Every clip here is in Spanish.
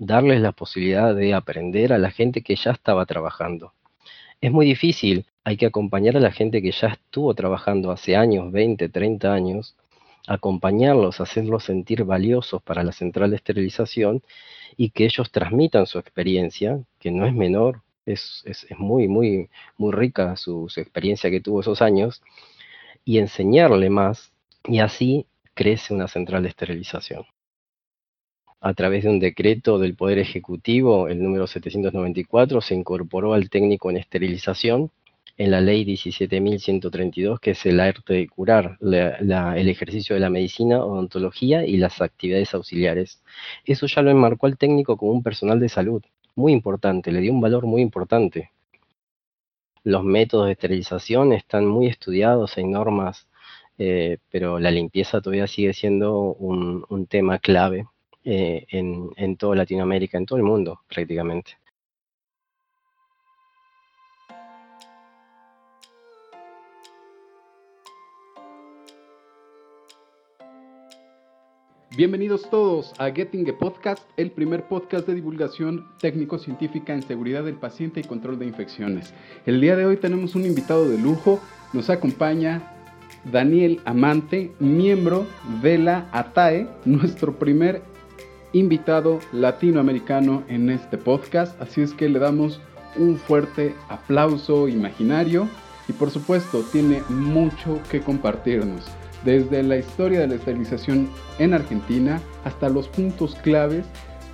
darles la posibilidad de aprender a la gente que ya estaba trabajando. Es muy difícil, hay que acompañar a la gente que ya estuvo trabajando hace años, 20, 30 años, acompañarlos, hacerlos sentir valiosos para la central de esterilización y que ellos transmitan su experiencia, que no es menor, es, muy, muy, muy rica su, su experiencia que tuvo esos años, y enseñarle más, y así crece una central de esterilización. A través de un decreto del Poder Ejecutivo, el número 794, se incorporó al técnico en esterilización en la ley 17.132, que es el arte de curar, el ejercicio de la medicina, odontología y las actividades auxiliares. Eso ya lo enmarcó al técnico como un personal de salud, muy importante, le dio un valor muy importante. Los métodos de esterilización están muy estudiados, hay normas, eh, pero la limpieza todavía sigue siendo un, tema clave eh, en, en toda Latinoamérica, en todo el mundo prácticamente. Bienvenidos todos a Getting Podcast, el primer podcast de divulgación técnico-científica en seguridad del paciente y control de infecciones. El día de hoy tenemos un invitado de lujo, nos acompaña Daniel Amante, miembro de la ATAE, nuestro primer invitado latinoamericano en este podcast, así es que le damos un fuerte aplauso imaginario y por supuesto tiene mucho que compartirnos desde la historia de la esterilización en Argentina hasta los puntos claves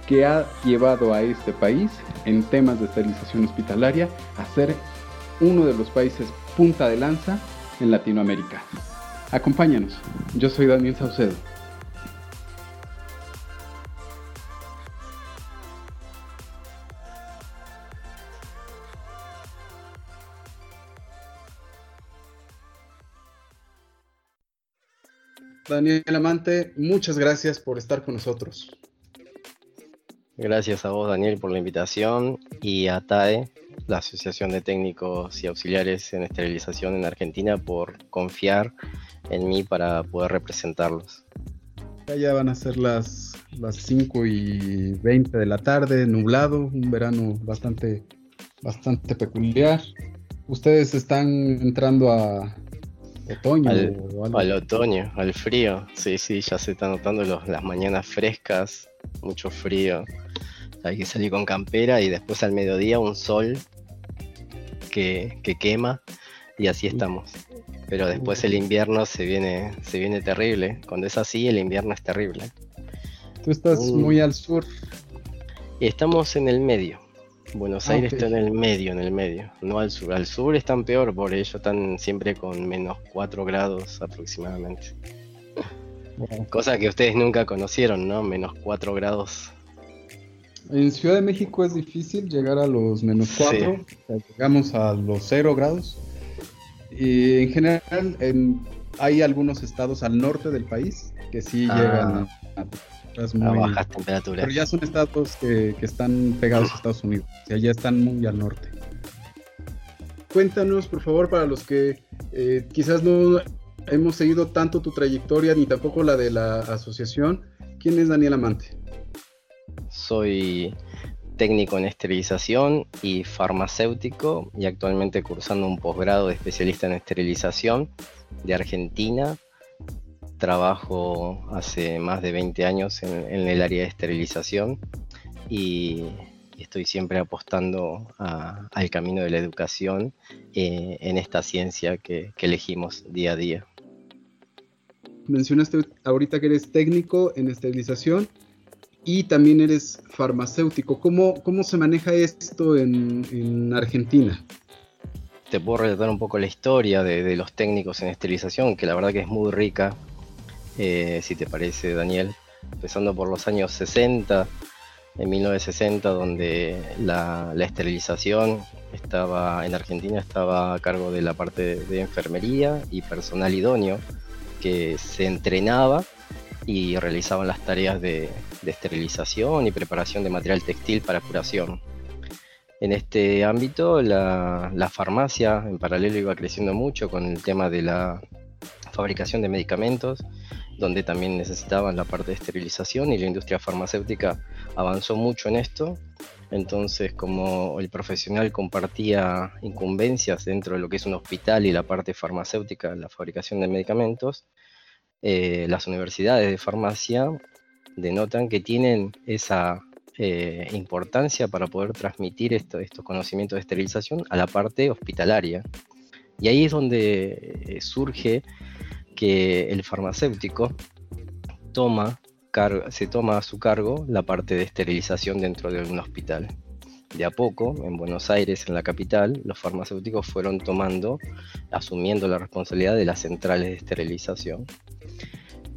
que ha llevado a este país en temas de esterilización hospitalaria a ser uno de los países punta de lanza en Latinoamérica. Acompáñanos, yo soy Daniel Saucedo. Daniel Amante, muchas gracias por estar con nosotros. Gracias a vos, Daniel, por la invitación y a TAE, la Asociación de Técnicos y Auxiliares en Esterilización en Argentina, por confiar en mí para poder representarlos. Ya van a ser las, las 5 y 20 de la tarde, nublado, un verano bastante, bastante peculiar. Ustedes están entrando a, Otoño. Al, otoño, al frío. Sí, sí, ya se están notando las mañanas frescas, mucho frío. Hay que salir con campera y después al mediodía un sol que, quema y así estamos. Pero después el invierno se viene, se viene terrible. Cuando es así, el invierno es terrible. Tú estás muy al sur. Estamos en el medio. Buenos ah, Aires está en el medio, en el medio, no al sur. Al sur están peor, por ello están siempre con menos 4 grados aproximadamente. Cosa que ustedes nunca conocieron, ¿no? Menos 4 grados. En Ciudad de México es difícil llegar a los menos 4, llegamos a los 0 grados. Y en general hay algunos estados al norte del país que sí ah. llegan a muy... bajas temperaturas. Pero ya son estados que, están pegados a Estados Unidos, o sea, ya están muy al norte. Cuéntanos, por favor, para los que eh, quizás no hemos seguido tanto tu trayectoria ni tampoco la de la asociación, ¿quién es Daniel Amante? Soy técnico en esterilización y farmacéutico y actualmente cursando un posgrado de especialista en esterilización de Argentina trabajo hace más de 20 años en, el área de esterilización y, estoy siempre apostando al camino de la educación eh, en esta ciencia que, elegimos día a día. Mencionaste ahorita que eres técnico en esterilización y también eres farmacéutico. ¿Cómo, cómo se maneja esto en, Argentina? Te puedo relatar un poco la historia de, de, los técnicos en esterilización, que la verdad que es muy rica. Eh, si te parece, Daniel, empezando por los años 60, en 1960, donde la, esterilización estaba en Argentina estaba a cargo de la parte de enfermería y personal idóneo que se entrenaba y realizaban las tareas de, esterilización y preparación de material textil para curación. En este ámbito, la, farmacia en paralelo iba creciendo mucho con el tema de la fabricación de medicamentos donde también necesitaban la parte de esterilización y la industria farmacéutica avanzó mucho en esto. Entonces, como el profesional compartía incumbencias dentro de lo que es un hospital y la parte farmacéutica, la fabricación de medicamentos, eh, las universidades de farmacia denotan que tienen esa eh, importancia para poder transmitir estos conocimientos de esterilización a la parte hospitalaria. Y ahí es donde eh, surge que el farmacéutico toma, se toma a su cargo la parte de esterilización dentro de un hospital. De a poco, en Buenos Aires, en la capital, los farmacéuticos fueron tomando, asumiendo la responsabilidad de las centrales de esterilización.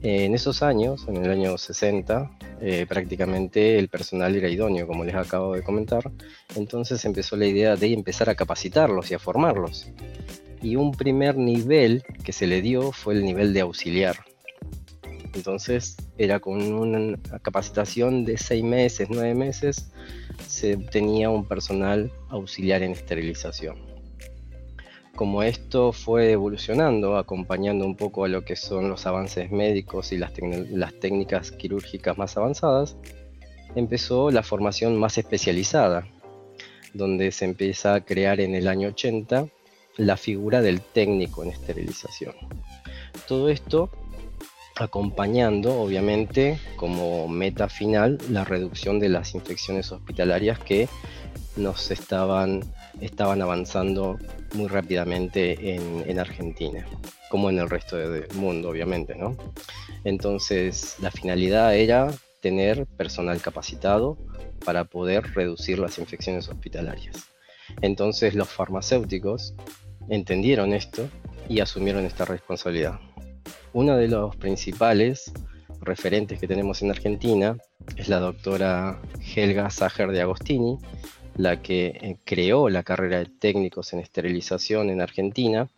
En esos años, en el año 60, eh, prácticamente el personal era idóneo, como les acabo de comentar. Entonces empezó la idea de empezar a capacitarlos y a formarlos. Y un primer nivel que se le dio fue el nivel de auxiliar. Entonces era con una capacitación de seis meses, nueve meses, se obtenía un personal auxiliar en esterilización como esto fue evolucionando, acompañando un poco a lo que son los avances médicos y las, técnicas quirúrgicas más avanzadas, empezó la formación más especializada, donde se empieza a crear en el año 80 la figura del técnico en esterilización. Todo esto acompañando, obviamente, como meta final, la reducción de las infecciones hospitalarias que nos estaban, estaban avanzando muy rápidamente en, Argentina, como en el resto del mundo, obviamente, ¿no? Entonces, la finalidad era tener personal capacitado para poder reducir las infecciones hospitalarias. Entonces, los farmacéuticos entendieron esto y asumieron esta responsabilidad. Uno de los principales referentes que tenemos en Argentina es la doctora Helga Sager de Agostini, la que eh, creó la carrera de técnicos en esterilización en Argentina,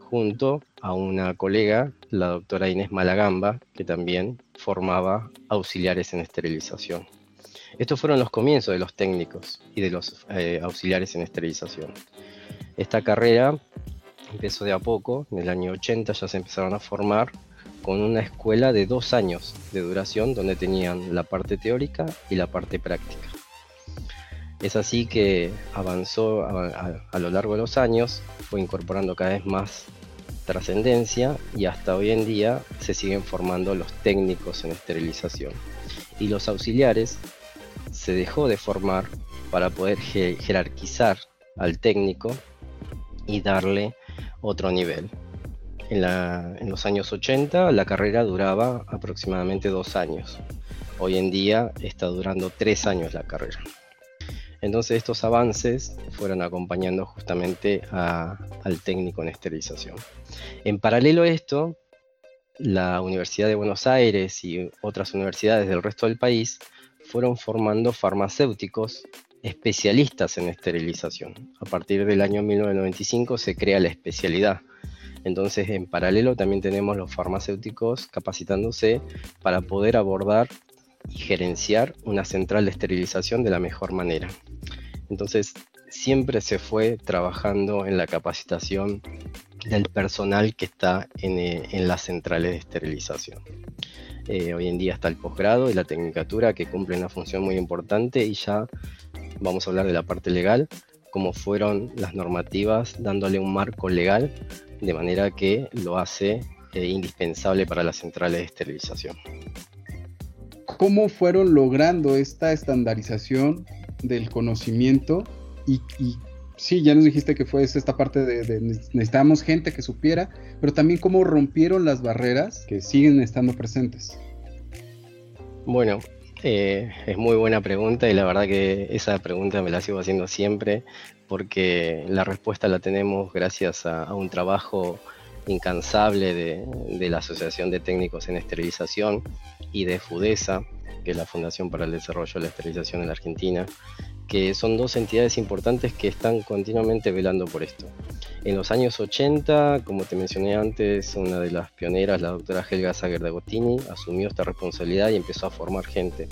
junto a una colega, la doctora Inés Malagamba, que también formaba auxiliares en esterilización. Estos fueron los comienzos de los técnicos y de los eh, auxiliares en esterilización. Esta carrera empezó de a poco, en el año 80 ya se empezaron a formar con una escuela de dos años de duración donde tenían la parte teórica y la parte práctica. Es así que avanzó a, lo largo de los años, fue incorporando cada vez más trascendencia y hasta hoy en día se siguen formando los técnicos en esterilización. Y los auxiliares se dejó de formar para poder jerarquizar al técnico y darle otro nivel. En, los años 80 la carrera duraba aproximadamente dos años. Hoy en día está durando tres años la carrera. Entonces estos avances fueron acompañando justamente al técnico en esterilización. En paralelo a esto, la Universidad de Buenos Aires y otras universidades del resto del país fueron formando farmacéuticos especialistas en esterilización. A partir del año 1995 se crea la especialidad. Entonces, en paralelo también tenemos los farmacéuticos capacitándose para poder abordar y gerenciar una central de esterilización de la mejor manera. Entonces, siempre se fue trabajando en la capacitación del personal que está en, eh, las centrales de esterilización. Eh, hoy en día está el posgrado y la tecnicatura que cumplen una función muy importante y ya vamos a hablar de la parte legal, cómo fueron las normativas dándole un marco legal de manera que lo hace eh, indispensable para las centrales de esterilización cómo fueron logrando esta estandarización del conocimiento y, sí, ya nos dijiste que fue esta parte de, necesitábamos gente que supiera, pero también cómo rompieron las barreras que siguen estando presentes. Bueno, eh, es muy buena pregunta y la verdad que esa pregunta me la sigo haciendo siempre porque la respuesta la tenemos gracias a, un trabajo incansable de, de, la Asociación de Técnicos en Esterilización y de FUDESA, que es la Fundación para el Desarrollo de la Esterilización en la Argentina, que son dos entidades importantes que están continuamente velando por esto. En los años 80, como te mencioné antes, una de las pioneras, la doctora Helga Sager de Agostini, asumió esta responsabilidad y empezó a formar gente.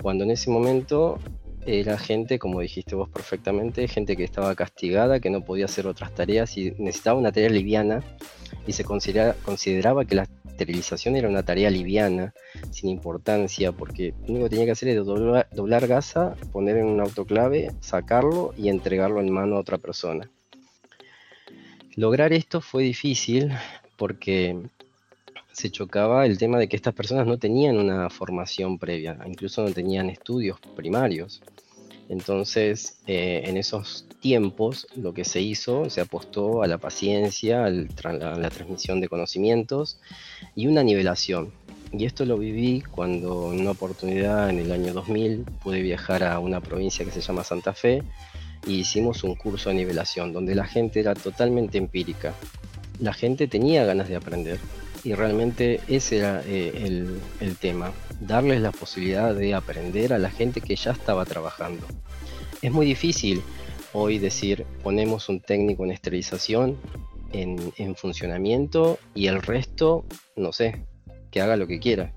Cuando en ese momento era gente, como dijiste vos perfectamente, gente que estaba castigada, que no podía hacer otras tareas y necesitaba una tarea liviana y se consideraba que las esterilización era una tarea liviana, sin importancia, porque lo único que tenía que hacer era doblar, gasa, poner en un autoclave, sacarlo y entregarlo en mano a otra persona. Lograr esto fue difícil porque se chocaba el tema de que estas personas no tenían una formación previa, incluso no tenían estudios primarios. Entonces, eh, en esos tiempos, lo que se hizo, se apostó a la paciencia, a la transmisión de conocimientos y una nivelación. Y esto lo viví cuando en una oportunidad en el año 2000 pude viajar a una provincia que se llama Santa Fe y hicimos un curso de nivelación donde la gente era totalmente empírica. La gente tenía ganas de aprender y realmente ese era eh, el tema, darles la posibilidad de aprender a la gente que ya estaba trabajando. Es muy difícil hoy decir ponemos un técnico en esterilización en, funcionamiento y el resto, no sé, que haga lo que quiera.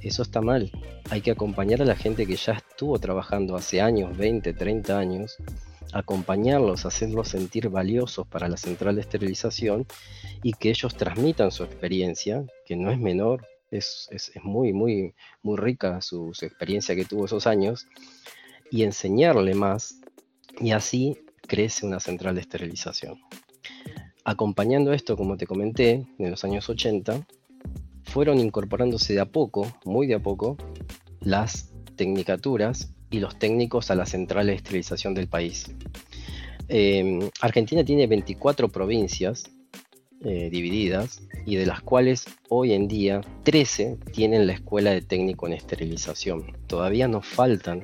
Eso está mal. Hay que acompañar a la gente que ya estuvo trabajando hace años, 20, 30 años, acompañarlos, hacerlos sentir valiosos para la central de esterilización y que ellos transmitan su experiencia, que no es menor, es, muy, muy, muy rica su, experiencia que tuvo esos años, y enseñarle más, y así crece una central de esterilización. Acompañando esto, como te comenté, en los años 80, fueron incorporándose de a poco, muy de a poco, las tecnicaturas y los técnicos a la central de esterilización del país. Em, Argentina tiene 24 provincias eh, divididas y de las cuales hoy en día 13 tienen la escuela de técnico en esterilización. Todavía nos faltan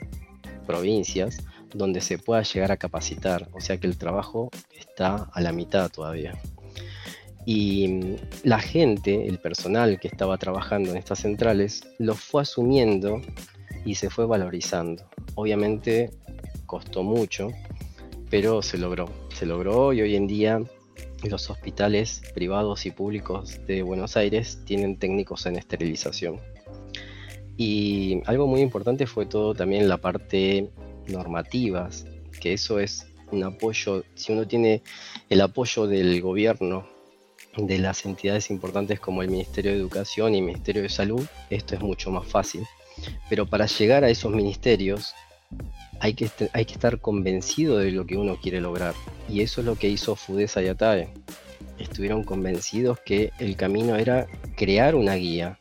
provincias donde se pueda llegar a capacitar, o sea que el trabajo está a la mitad todavía. Y mm, la gente, el personal que estaba trabajando en estas centrales, lo fue asumiendo y se fue valorizando. Obviamente costó mucho, pero se logró. Se logró y hoy en día los hospitales privados y públicos de Buenos Aires tienen técnicos en esterilización. Y algo muy importante fue todo también la parte normativas, que eso es un apoyo, si uno tiene el apoyo del gobierno, de las entidades importantes como el Ministerio de Educación y el Ministerio de Salud, esto es mucho más fácil. Pero para llegar a esos ministerios hay que, hay que estar convencido de lo que uno quiere lograr. Y eso es lo que hizo Fudesa y Atae. Estuvieron convencidos que el camino era crear una guía.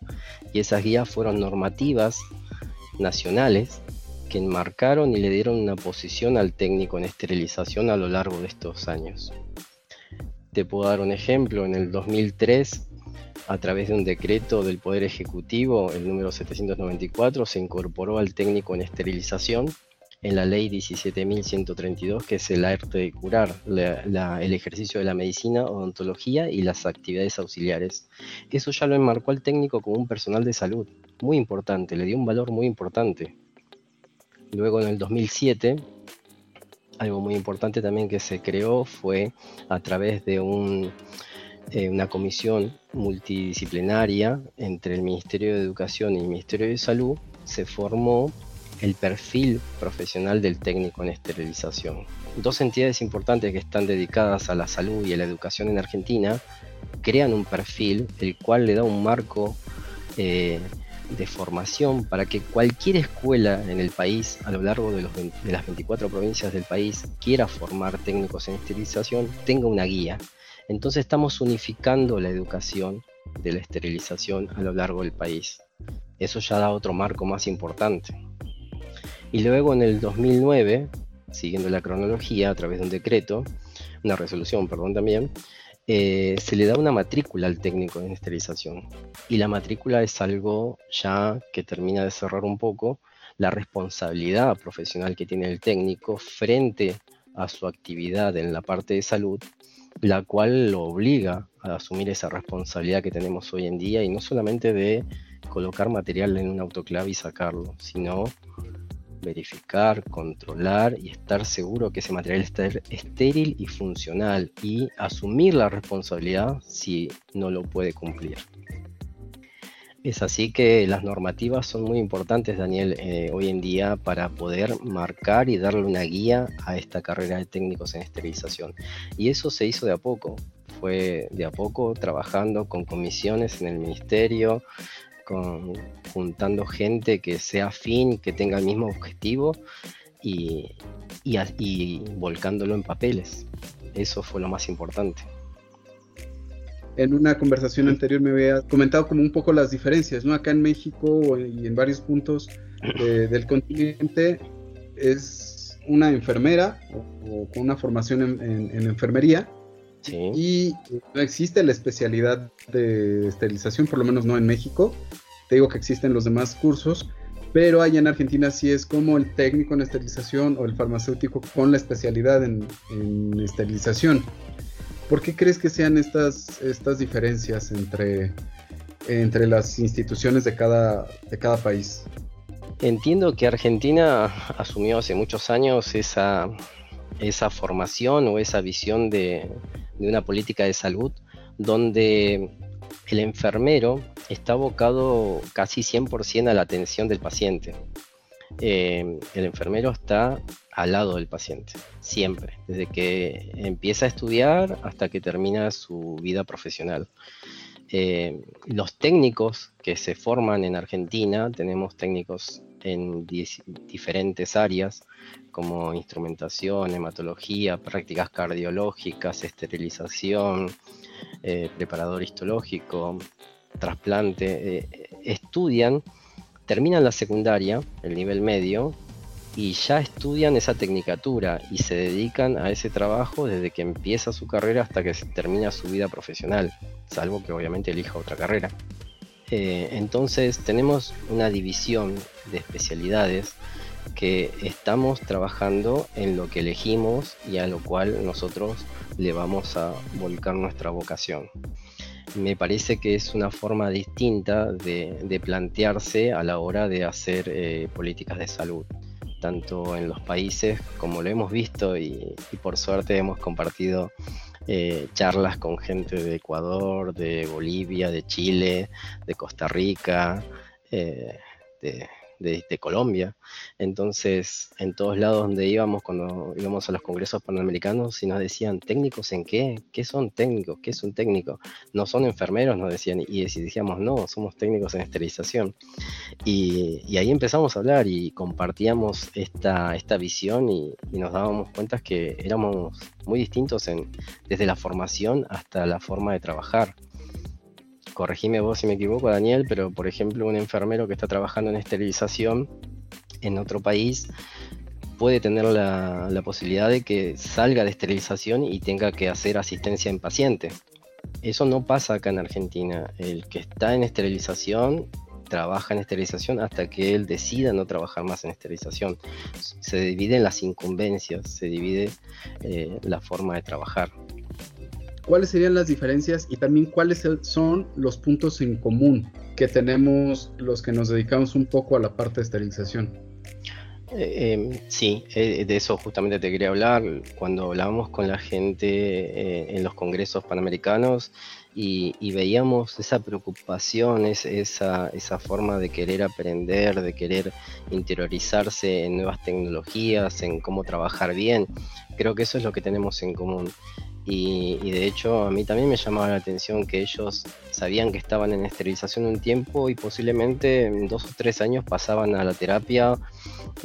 Y esas guías fueron normativas nacionales que enmarcaron y le dieron una posición al técnico en esterilización a lo largo de estos años. Te puedo dar un ejemplo, en el 2003, a través de un decreto del Poder Ejecutivo, el número 794, se incorporó al técnico en esterilización en la ley 17.132, que es el arte de curar, el ejercicio de la medicina, odontología y las actividades auxiliares. Eso ya lo enmarcó al técnico como un personal de salud, muy importante, le dio un valor muy importante. Luego en el 2007, algo muy importante también que se creó fue a través de eh, una comisión multidisciplinaria entre el Ministerio de Educación y el Ministerio de Salud, se formó el perfil profesional del técnico en esterilización. Dos entidades importantes que están dedicadas a la salud y a la educación en Argentina crean un perfil el cual le da un marco eh, de formación para que cualquier escuela en el país, a lo largo de, las 24 provincias del país, quiera formar técnicos en esterilización, tenga una guía. Entonces estamos unificando la educación de la esterilización a lo largo del país. Eso ya da otro marco más importante. Y luego en el 2009, siguiendo la cronología a través de un decreto, una resolución, perdón, también, eh, se le da una matrícula al técnico en esterilización. Y la matrícula es algo ya que termina de cerrar un poco la responsabilidad profesional que tiene el técnico frente a su actividad en la parte de salud, la cual lo obliga a asumir esa responsabilidad que tenemos hoy en día y no solamente de colocar material en un autoclave y sacarlo, sino verificar, controlar y estar seguro que ese material está estéril y funcional y asumir la responsabilidad si no lo puede cumplir. Es así que las normativas son muy importantes, Daniel, eh, hoy en día para poder marcar y darle una guía a esta carrera de técnicos en esterilización. Y eso se hizo de a poco. fue de a poco trabajando con comisiones en el ministerio, con, juntando gente que sea afín, que tenga el mismo objetivo y, y volcándolo en papeles. Eso fue lo más importante en una conversación anterior me había comentado como un poco las diferencias, ¿no? Acá en México y en varios puntos del continente es una enfermera o, con una formación en, enfermería y no existe la especialidad de esterilización, por lo menos no en México. Te digo que existen los demás cursos, pero allá en Argentina sí es como el técnico en esterilización o el farmacéutico con la especialidad en, esterilización. ¿Por qué crees que sean estas, estas diferencias entre, entre las instituciones de cada, de cada país? Entiendo que Argentina asumió hace muchos años esa, esa formación o esa visión de, una política de salud donde el enfermero está abocado casi 100% a la atención del paciente. Eh, el enfermero está al lado del paciente, siempre, desde que empieza a estudiar hasta que termina su vida profesional. Eh, los técnicos que se forman en Argentina, tenemos técnicos en diferentes áreas como instrumentación, hematología, prácticas cardiológicas, esterilización, eh, preparador histológico, trasplante, estudian terminan la secundaria, el nivel medio, y ya estudian esa tecnicatura y se dedican a ese trabajo desde que empieza su carrera hasta que termina su vida profesional, salvo que obviamente elija otra carrera. Eh, entonces tenemos una división de especialidades que estamos trabajando en lo que elegimos y a lo cual nosotros le vamos a volcar nuestra vocación me parece que es una forma distinta de, plantearse a la hora de hacer eh, políticas de salud, tanto en los países como lo hemos visto y, por suerte hemos compartido eh, charlas con gente de Ecuador, de Bolivia, de Chile, de Costa Rica, eh, de, de, Colombia. Entonces, en todos lados donde íbamos, cuando íbamos a los congresos panamericanos, y nos decían, ¿técnicos en qué? ¿Qué son técnicos? ¿Qué es un técnico? No son enfermeros, nos decían. Y, y decíamos, no, somos técnicos en esterilización. Y, ahí empezamos a hablar y compartíamos esta, esta visión y, nos dábamos cuenta que éramos muy distintos en, desde la formación hasta la forma de trabajar corregime vos si me equivoco, Daniel, pero por ejemplo, un enfermero que está trabajando en esterilización en otro país puede tener la, posibilidad de que salga de esterilización y tenga que hacer asistencia en paciente. Eso no pasa acá en Argentina. El que está en esterilización trabaja en esterilización hasta que él decida no trabajar más en esterilización. Se dividen las incumbencias, se divide eh, la forma de trabajar cuáles serían las diferencias y también cuáles son los puntos en común que tenemos los que nos dedicamos un poco a la parte de esterilización. Eh, em, sí, eh, de eso justamente te quería hablar. Cuando hablábamos con la gente eh, en los congresos panamericanos y, veíamos esa preocupación, esa, esa forma de querer aprender, de querer interiorizarse en nuevas tecnologías, en cómo trabajar bien, creo que eso es lo que tenemos en común. Y, de hecho a mí también me llamaba la atención que ellos sabían que estaban en esterilización un tiempo y posiblemente en dos o tres años pasaban a la terapia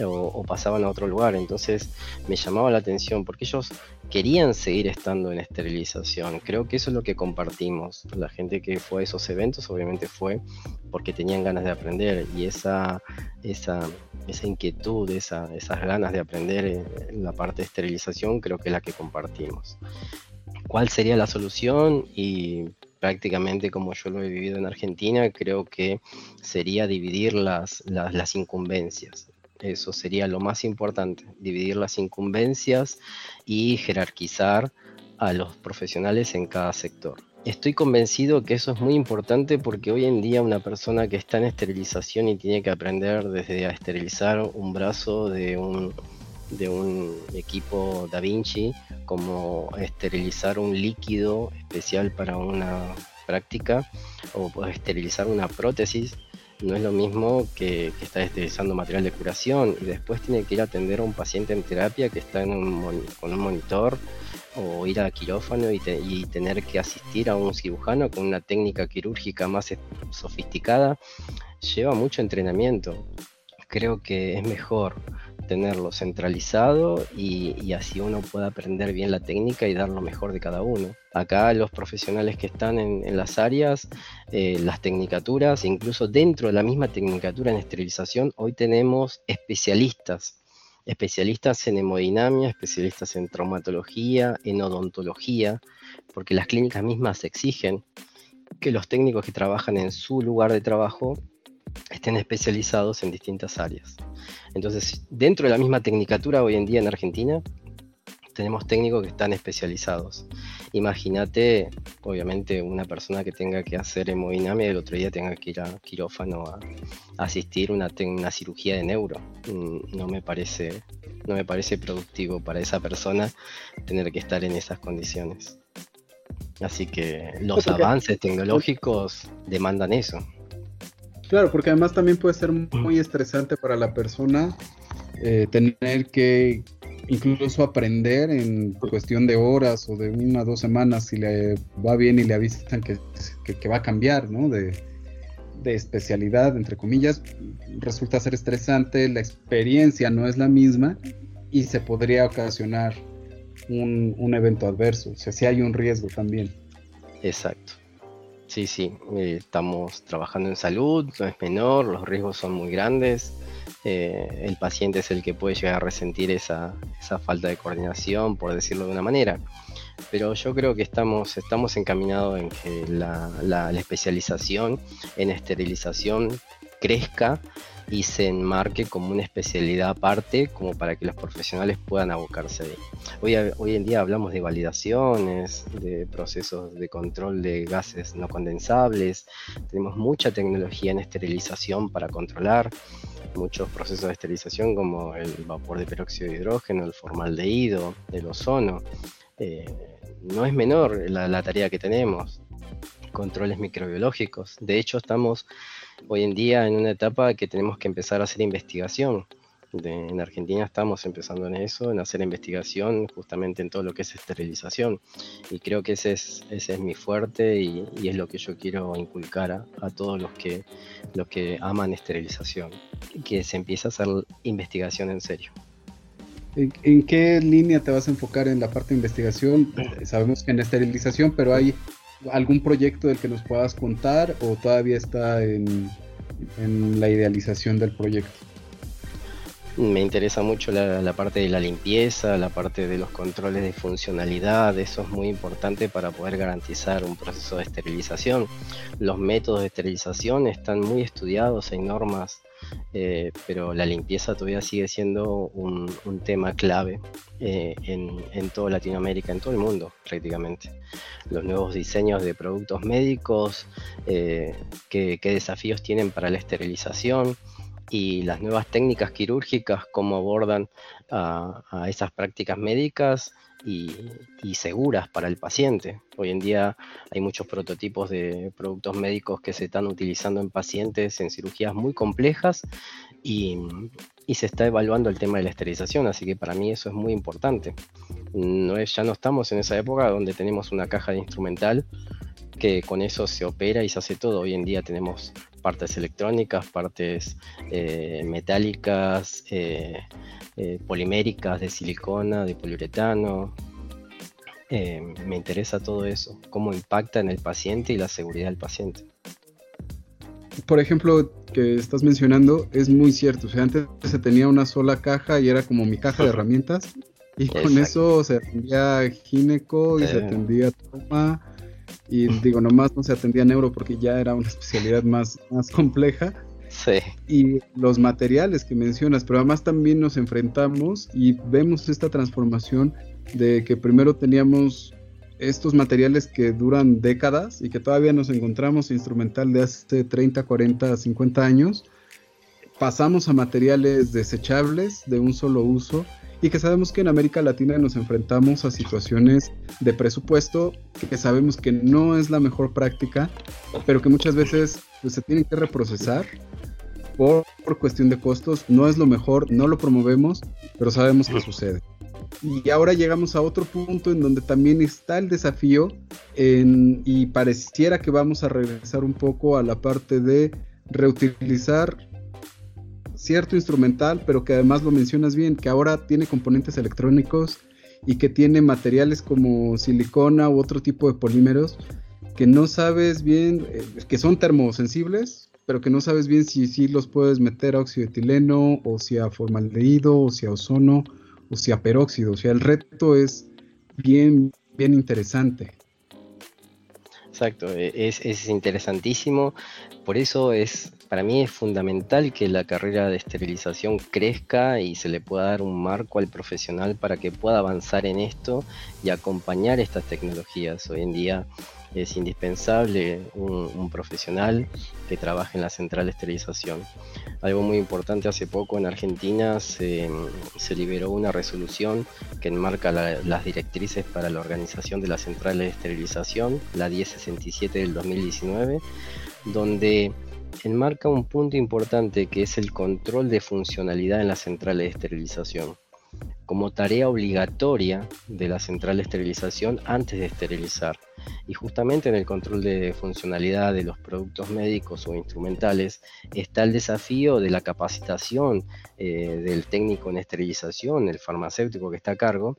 o, pasaban a otro lugar. Entonces me llamaba la atención porque ellos querían seguir estando en esterilización. Creo que eso es lo que compartimos. La gente que fue a esos eventos obviamente fue porque tenían ganas de aprender y esa, esa, esa inquietud, esa, esas ganas de aprender en la parte de esterilización creo que es la que compartimos cuál sería la solución y prácticamente como yo lo he vivido en Argentina, creo que sería dividir las, las, incumbencias. Eso sería lo más importante, dividir las incumbencias y jerarquizar a los profesionales en cada sector. Estoy convencido que eso es muy importante porque hoy en día una persona que está en esterilización y tiene que aprender desde a esterilizar un brazo de un, de un equipo Da Vinci, como esterilizar un líquido especial para una práctica o esterilizar una prótesis, No es lo mismo que, está esterilizando material de curación y después tiene que ir a atender a un paciente en terapia que está en un, con un monitor o ir a quirófano y, y, tener que asistir a un cirujano con una técnica quirúrgica más sofisticada. Lleva mucho entrenamiento. Creo que es mejor tenerlo centralizado y, así uno pueda aprender bien la técnica y dar lo mejor de cada uno. Acá los profesionales que están en, las áreas, eh, las tecnicaturas, incluso dentro de la misma tecnicatura en esterilización, hoy tenemos especialistas, especialistas en hemodinamia, especialistas en traumatología, en odontología, porque las clínicas mismas exigen que los técnicos que trabajan en su lugar de trabajo estén especializados en distintas áreas. Entonces, dentro de la misma tecnicatura hoy en día en Argentina, tenemos técnicos que están especializados. Imagínate, obviamente, una persona que tenga que hacer hemodinamia y el otro día tenga que ir a quirófano a, asistir a una, una, cirugía de neuro. Mm, no me parece, no me parece productivo para esa persona tener que estar en esas condiciones. Así que los avances tecnológicos demandan eso. Claro, porque además también puede ser muy estresante para la persona eh, tener que incluso aprender en cuestión de horas o de una o dos semanas si le va bien y le avisan que, va a cambiar, ¿no? De, especialidad, entre comillas, resulta ser estresante, la experiencia no es la misma y se podría ocasionar un, un evento adverso, o sea, sí hay un riesgo también. Exacto. Sí, sí, eh, estamos trabajando en salud, no es menor, los riesgos son muy grandes. Eh, el paciente es el que puede llegar a resentir esa, falta de coordinación, por decirlo de una manera. Pero yo creo que estamos, estamos encaminados en que la especialización en esterilización crezca y se enmarque como una especialidad aparte, como para que los profesionales puedan abocarse ahí. Hoy, hoy en día hablamos de validaciones, de procesos de control de gases no condensables, tenemos mucha tecnología en esterilización para controlar muchos procesos de esterilización como el vapor de peróxido de hidrógeno, el formaldehído, el ozono. Eh, no es menor la tarea que tenemos controles microbiológicos. De hecho, estamos hoy en día en una etapa que tenemos que empezar a hacer investigación. en Argentina estamos empezando en eso, en hacer investigación justamente en todo lo que es esterilización. Y creo que ese es, ese es mi fuerte y, es lo que yo quiero inculcar a, todos los que, los que aman esterilización, que se empiece a hacer investigación en serio. ¿En, qué línea te vas a enfocar en la parte de investigación? Sabemos que en esterilización, pero hay algún proyecto del que nos puedas contar o todavía está en, la idealización del proyecto? Me interesa mucho la, parte de la limpieza, la parte de los controles de funcionalidad, eso es muy importante para poder garantizar un proceso de esterilización. Los métodos de esterilización están muy estudiados, hay normas eh, pero la limpieza todavía sigue siendo un, tema clave eh, en, toda Latinoamérica, en todo el mundo prácticamente. Los nuevos diseños de productos médicos, eh, qué, desafíos tienen para la esterilización y las nuevas técnicas quirúrgicas, cómo abordan a esas prácticas médicas y, seguras para el paciente. Hoy en día hay muchos prototipos de productos médicos que se están utilizando en pacientes en cirugías muy complejas y, se está evaluando el tema de la esterilización, así que para mí eso es muy importante. No ya no estamos en esa época donde tenemos una caja de instrumental que con eso se opera y se hace todo. Hoy en día tenemos partes electrónicas, partes eh, metálicas, eh, eh, poliméricas, de silicona, de poliuretano. me interesa todo eso, cómo impacta en el paciente y la seguridad del paciente. Por ejemplo, que estás mencionando, es muy cierto. O sea, antes se tenía una sola caja y era como mi caja de herramientas. Y con eso se atendía gineco y se atendía toma y digo, nomás no se atendía neuro porque ya era una especialidad más, más compleja. Sí. Y los materiales que mencionas, pero además también nos enfrentamos y vemos esta transformación de que primero teníamos estos materiales que duran décadas y que todavía nos encontramos instrumental de hace 30, 40, 50 años. Pasamos a materiales desechables de un solo uso y que sabemos que en América Latina nos enfrentamos a situaciones de presupuesto que sabemos que no es la mejor práctica, pero que muchas veces pues, se tienen que reprocesar por, por, cuestión de costos. No es lo mejor, no lo promovemos, pero sabemos que sucede. Y ahora llegamos a otro punto en donde también está el desafío en, y pareciera que vamos a regresar un poco a la parte de reutilizar cierto instrumental, pero que además lo mencionas bien, que ahora tiene componentes electrónicos y que tiene materiales como silicona u otro tipo de polímeros que no sabes bien, eh, que son termosensibles, pero que no sabes bien si, si los puedes meter a óxido etileno o si a formaldehído o si a ozono o si a peróxido. O sea, el reto es bien, bien interesante. Exacto, e, es, es interesantísimo. Por eso es para mí es fundamental que la carrera de esterilización crezca y se le pueda dar un marco al profesional para que pueda avanzar en esto y acompañar estas tecnologías. Hoy en día es indispensable un, profesional que trabaje en la central de esterilización. Algo muy importante, hace poco en Argentina se, liberó una resolución que enmarca las directrices para la organización de la central de esterilización, la 1067 del 2019, donde enmarca un punto importante que es el control de funcionalidad en las centrales de esterilización, como tarea obligatoria de la central de esterilización antes de esterilizar. Y justamente en el control de funcionalidad de los productos médicos o instrumentales está el desafío de la capacitación eh, del técnico en esterilización, el farmacéutico que está a cargo,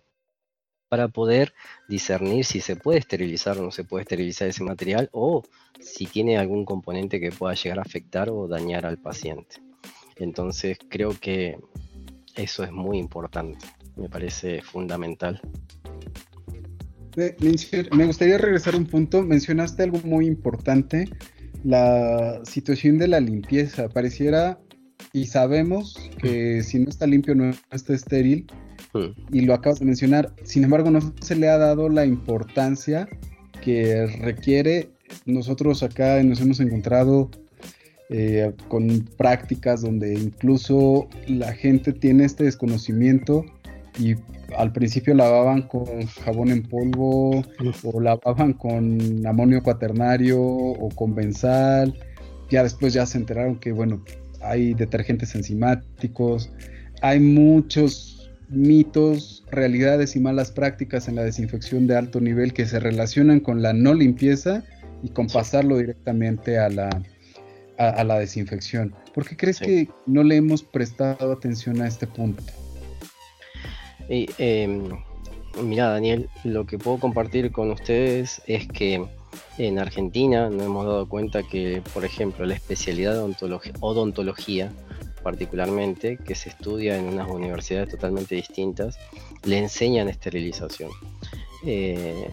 para poder discernir si se puede esterilizar o no se puede esterilizar ese material o si tiene algún componente que pueda llegar a afectar o dañar al paciente. Entonces creo que eso es muy importante, me parece fundamental. Me gustaría regresar un punto, mencionaste algo muy importante, la situación de la limpieza. Pareciera y sabemos que si no está limpio no está estéril, y lo acabas de mencionar. Sin embargo, no se le ha dado la importancia que requiere. Nosotros acá nos hemos encontrado eh, con prácticas donde incluso la gente tiene este desconocimiento y al principio lavaban con jabón en polvo o lavaban con amonio cuaternario o con benzal. Ya después ya se enteraron que, bueno, hay detergentes enzimáticos, hay muchos mitos, realidades y malas prácticas en la desinfección de alto nivel que se relacionan con la no limpieza y con pasarlo directamente a la, a, la desinfección. ¿Por qué crees que no le hemos prestado atención a este punto? Y, em, mira, Daniel, lo que puedo compartir con ustedes es que en Argentina nos hemos dado cuenta que, por ejemplo, la especialidad de odontología particularmente, que se estudia en unas universidades totalmente distintas, le enseñan esterilización. Eh,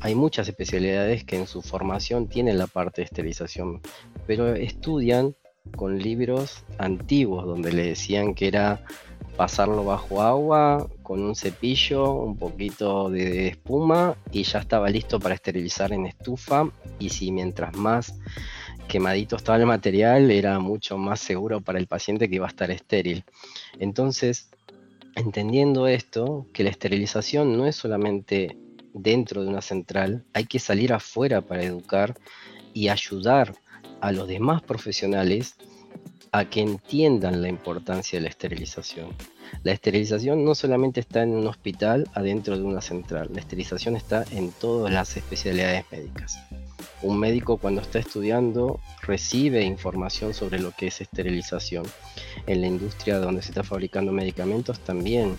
hay muchas especialidades que en su formación tienen la parte de esterilización, pero estudian con libros antiguos donde le decían que era pasarlo bajo agua con un cepillo, un poquito de espuma y ya estaba listo para esterilizar en estufa y si mientras más quemadito estaba el material, era mucho más seguro para el paciente que iba a estar estéril. Entonces, entendiendo esto, que la esterilización no es solamente dentro de una central, hay que salir afuera para educar y ayudar a los demás profesionales a que entiendan la importancia de la esterilización. La esterilización no solamente está en un hospital adentro de una central, la esterilización está en todas las especialidades médicas un médico cuando está estudiando recibe información sobre lo que es esterilización. En la industria donde se está fabricando medicamentos también,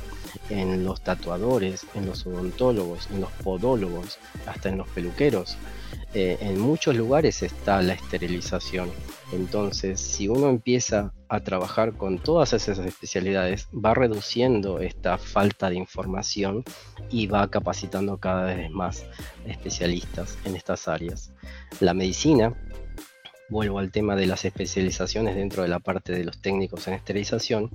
en los tatuadores, en los odontólogos, en los podólogos, hasta en los peluqueros. Eh, en muchos lugares está la esterilización. Entonces, si uno empieza a trabajar con todas esas especialidades, va reduciendo esta falta de información y va capacitando cada vez más especialistas en estas áreas. La medicina, vuelvo al tema de las especializaciones dentro de la parte de los técnicos en esterilización,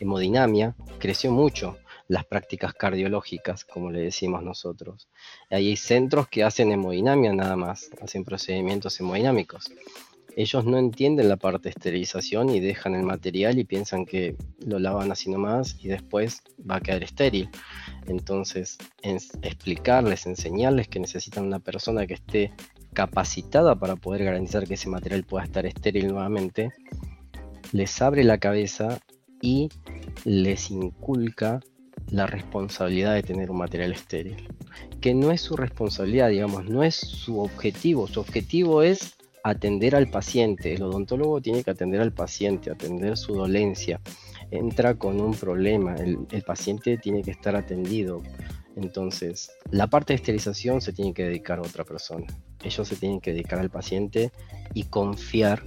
hemodinamia creció mucho las prácticas cardiológicas, como le decimos nosotros. Hay centros que hacen hemodinamia nada más, hacen procedimientos hemodinámicos. ellos no entienden la parte de esterilización y dejan el material y piensan que lo lavan así nomás y después va a quedar estéril. Entonces, explicarles, enseñarles que necesitan una persona que esté capacitada para poder garantizar que ese material pueda estar estéril nuevamente, les abre la cabeza y les inculca la responsabilidad de tener un material estéril. Que no es su responsabilidad, digamos, no es su objetivo. Su objetivo es atender al paciente. El odontólogo tiene que atender al paciente, atender su dolencia. Entra con un problema, el, paciente tiene que estar atendido. Entonces, la parte de esterilización se tiene que dedicar a otra persona. Ellos se tienen que dedicar al paciente y confiar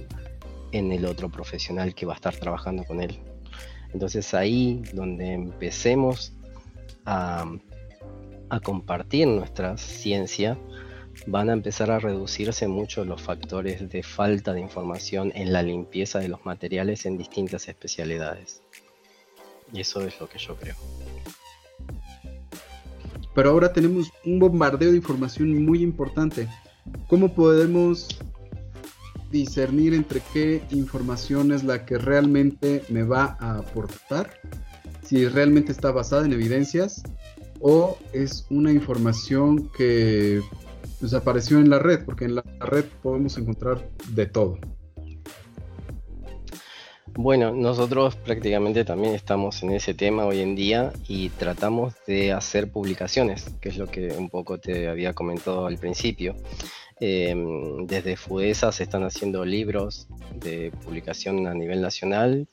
en el otro profesional que va a estar trabajando con él. Entonces ahí donde empecemos a, a compartir nuestra ciencia, van a empezar a reducirse mucho los factores de falta de información en la limpieza de los materiales en distintas especialidades. Y eso es lo que yo creo. Pero ahora tenemos un bombardeo de información muy importante. ¿Cómo podemos discernir entre qué información es la que realmente me va a aportar? Si realmente está basada en evidencias o es una información que desapareció en la red, porque en la red podemos encontrar de todo. Bueno, nosotros prácticamente también estamos en ese tema hoy en día y tratamos de hacer publicaciones, que es lo que un poco te había comentado al principio. Em, desde FUDESA se están haciendo libros de publicación a nivel nacional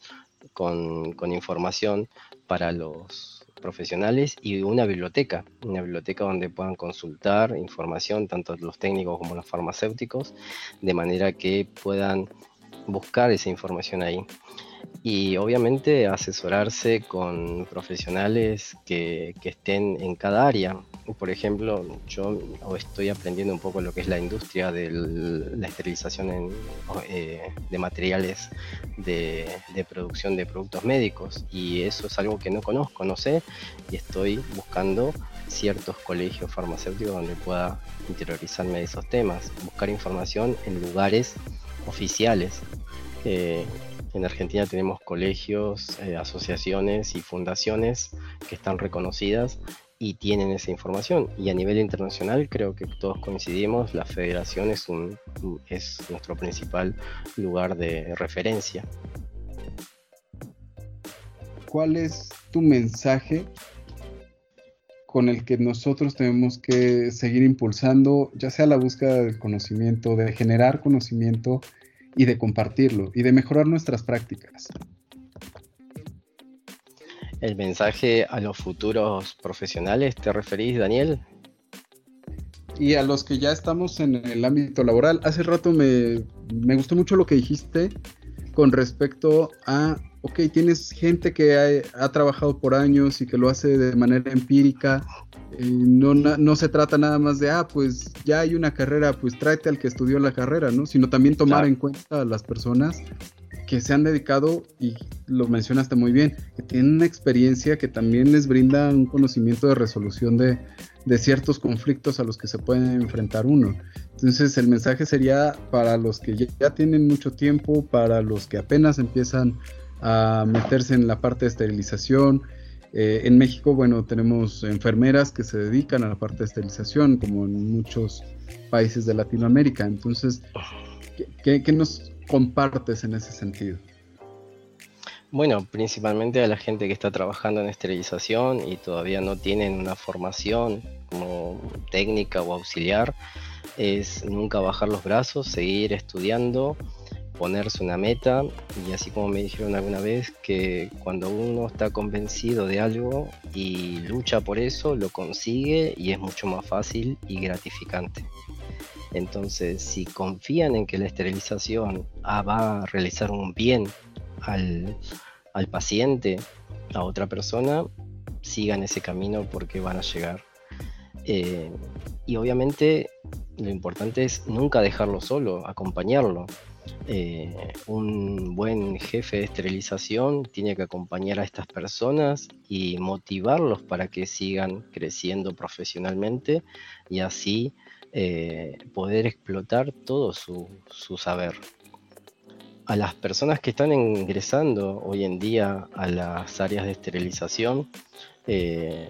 con, con información para los profesionales y una biblioteca, una biblioteca donde puedan consultar información, tanto los técnicos como los farmacéuticos, de manera que puedan buscar esa información ahí y obviamente asesorarse con profesionales que, estén en cada área. Por ejemplo, yo estoy aprendiendo un poco lo que es la industria de la esterilización eh, de materiales de, de, producción de productos médicos y eso es algo que no conozco, no sé, y estoy buscando ciertos colegios farmacéuticos donde pueda interiorizarme de esos temas, buscar información en lugares oficiales. Eh, en Argentina tenemos colegios, eh, asociaciones y fundaciones que están reconocidas y tienen esa información. Y a nivel internacional creo que todos coincidimos, la federación es, un, es nuestro principal lugar de referencia. ¿Cuál es tu mensaje con el que nosotros tenemos que seguir impulsando, ya sea la búsqueda del conocimiento, de generar conocimiento y de compartirlo y de mejorar nuestras prácticas. ¿El mensaje a los futuros profesionales te referís, Daniel? Y a los que ya estamos en el ámbito laboral. Hace rato me, me gustó mucho lo que dijiste con respecto a, ok, tienes gente que ha, ha, trabajado por años y que lo hace de manera empírica no, no, se trata nada más de, ah, pues ya hay una carrera, pues tráete al que estudió la carrera, ¿no? Sino también tomar en cuenta a las personas que se han dedicado, y lo mencionaste muy bien, que tienen una experiencia que también les brinda un conocimiento de resolución de, de ciertos conflictos a los que se puede enfrentar uno. Entonces el mensaje sería para los que ya tienen mucho tiempo, para los que apenas empiezan a meterse en la parte de esterilización, eh, en México, bueno, tenemos enfermeras que se dedican a la parte de esterilización, como en muchos países de Latinoamérica. Entonces, ¿qué, nos compartes en ese sentido? Bueno, principalmente a la gente que está trabajando en esterilización y todavía no tienen una formación como técnica o auxiliar, es nunca bajar los brazos, seguir estudiando, ponerse una meta y así como me dijeron alguna vez que cuando uno está convencido de algo y lucha por eso, lo consigue y es mucho más fácil y gratificante. Entonces, si confían en que la esterilización ah, va a realizar un bien al, paciente, a otra persona, sigan ese camino porque van a llegar. Eh, y obviamente lo importante es nunca dejarlo solo, acompañarlo. Eh, un buen jefe de esterilización tiene que acompañar a estas personas y motivarlos para que sigan creciendo profesionalmente y así eh, poder explotar todo su, saber. a las personas que están ingresando hoy en día a las áreas de esterilización, eh,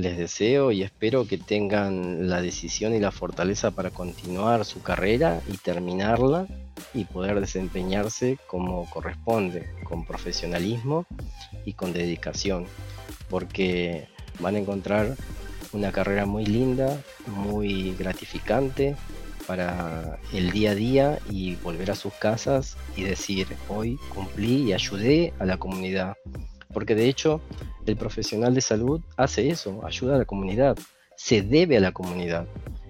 les deseo y espero que tengan la decisión y la fortaleza para continuar su carrera y terminarla y poder desempeñarse como corresponde, con profesionalismo y con dedicación, porque van a encontrar una carrera muy linda, muy gratificante para el día a día y volver a sus casas y decir, hoy cumplí y ayudé a la comunidad. Porque de hecho el profesional de salud hace eso, ayuda a la comunidad, se debe a la comunidad.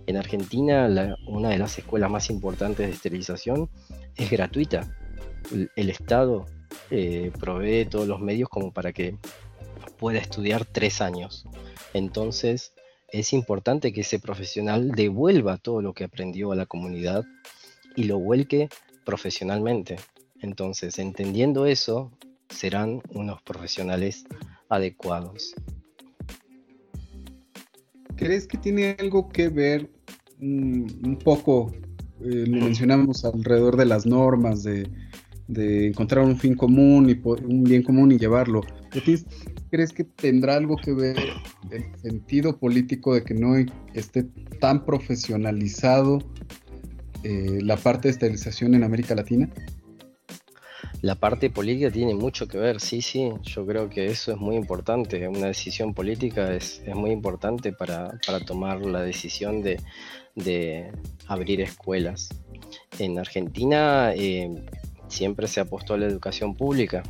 En Argentina una de las escuelas más importantes de esterilización es gratuita. El, Estado eh, provee todos los medios como para que pueda estudiar tres años. Entonces, es importante que ese profesional devuelva todo lo que aprendió a la comunidad y lo vuelque profesionalmente. Entonces, entendiendo eso, serán unos profesionales adecuados. ¿Crees que tiene algo que ver mm, un, poco, eh, lo mencionamos alrededor de las normas, de, de encontrar un fin común y un bien común y llevarlo? ¿Crees que tendrá algo que ver el sentido político de que no esté tan profesionalizado eh, la parte de esterilización en América Latina? La parte política tiene mucho que ver, sí, sí, yo creo que eso es muy importante, una decisión política es, muy importante para, tomar la decisión de, abrir escuelas. En Argentina eh, siempre se apostó a la educación pública,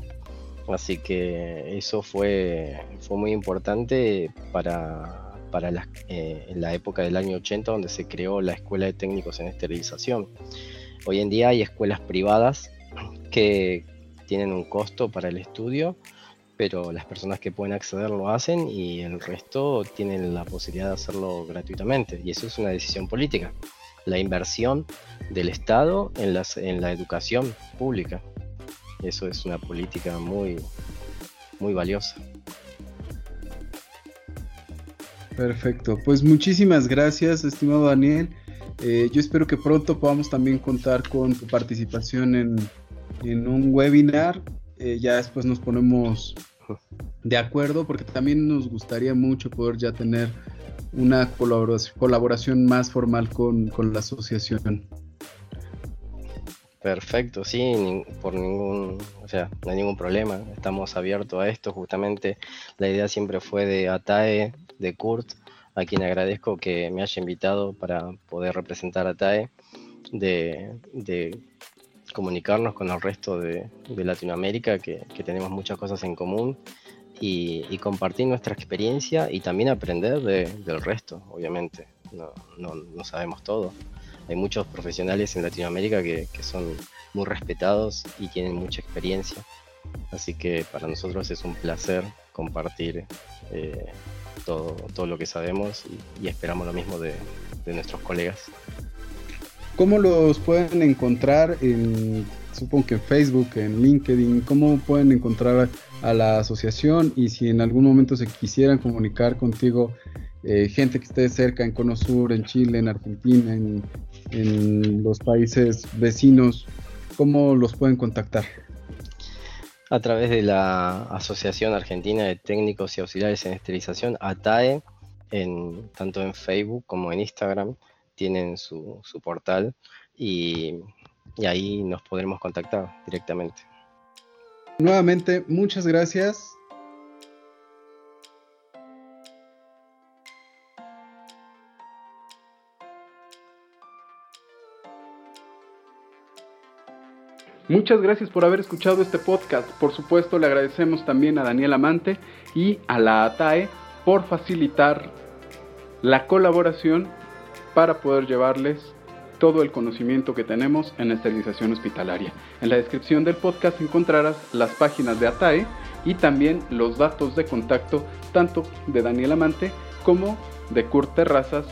Así que eso fue, muy importante para, para la, eh, en la época del año 80 donde se creó la Escuela de Técnicos en Esterilización. Hoy en día hay escuelas privadas que tienen un costo para el estudio, pero las personas que pueden acceder lo hacen y el resto tienen la posibilidad de hacerlo gratuitamente. Y eso es una decisión política. La inversión del Estado en, las, en la educación pública. Eso es una política muy, muy valiosa. Perfecto, pues muchísimas gracias, estimado Daniel. Eh, yo espero que pronto podamos también contar con tu participación en, un webinar. Eh, ya después nos ponemos de acuerdo porque también nos gustaría mucho poder ya tener una colaboración, más formal con, con la asociación. Perfecto, sí, por ningún, o sea, no hay ningún problema. Estamos abiertos a esto. Justamente la idea siempre fue de ATAE, de Kurt, a quien agradezco que me haya invitado para poder representar a ATAE, de, comunicarnos con el resto de, Latinoamérica, que, tenemos muchas cosas en común, y, compartir nuestra experiencia y también aprender del resto, obviamente. No, no, no sabemos todo hay muchos profesionales en Latinoamérica que, son muy respetados y tienen mucha experiencia. Así que para nosotros es un placer compartir eh, todo, todo, lo que sabemos y, esperamos lo mismo de, nuestros colegas. ¿Cómo los pueden encontrar en, supongo que en Facebook, en LinkedIn? ¿Cómo pueden encontrar a la asociación? Y si en algún momento se quisieran comunicar contigo, eh, gente que esté cerca en Cono Sur, en Chile, en Argentina, en, los países vecinos, ¿cómo los pueden contactar? A través de la Asociación Argentina de Técnicos y Auxiliares en Esterilización, ATAE, tanto en Facebook como en Instagram, tienen su, portal y, y ahí nos podremos contactar directamente. Nuevamente, muchas gracias Muchas gracias por haber escuchado este podcast. Por supuesto, le agradecemos también a Daniel Amante y a la ATAE por facilitar la colaboración para poder llevarles todo el conocimiento que tenemos en esterilización hospitalaria. En la descripción del podcast encontrarás las páginas de ATAE y también los datos de contacto tanto de Daniel Amante como de Kurt Terrazas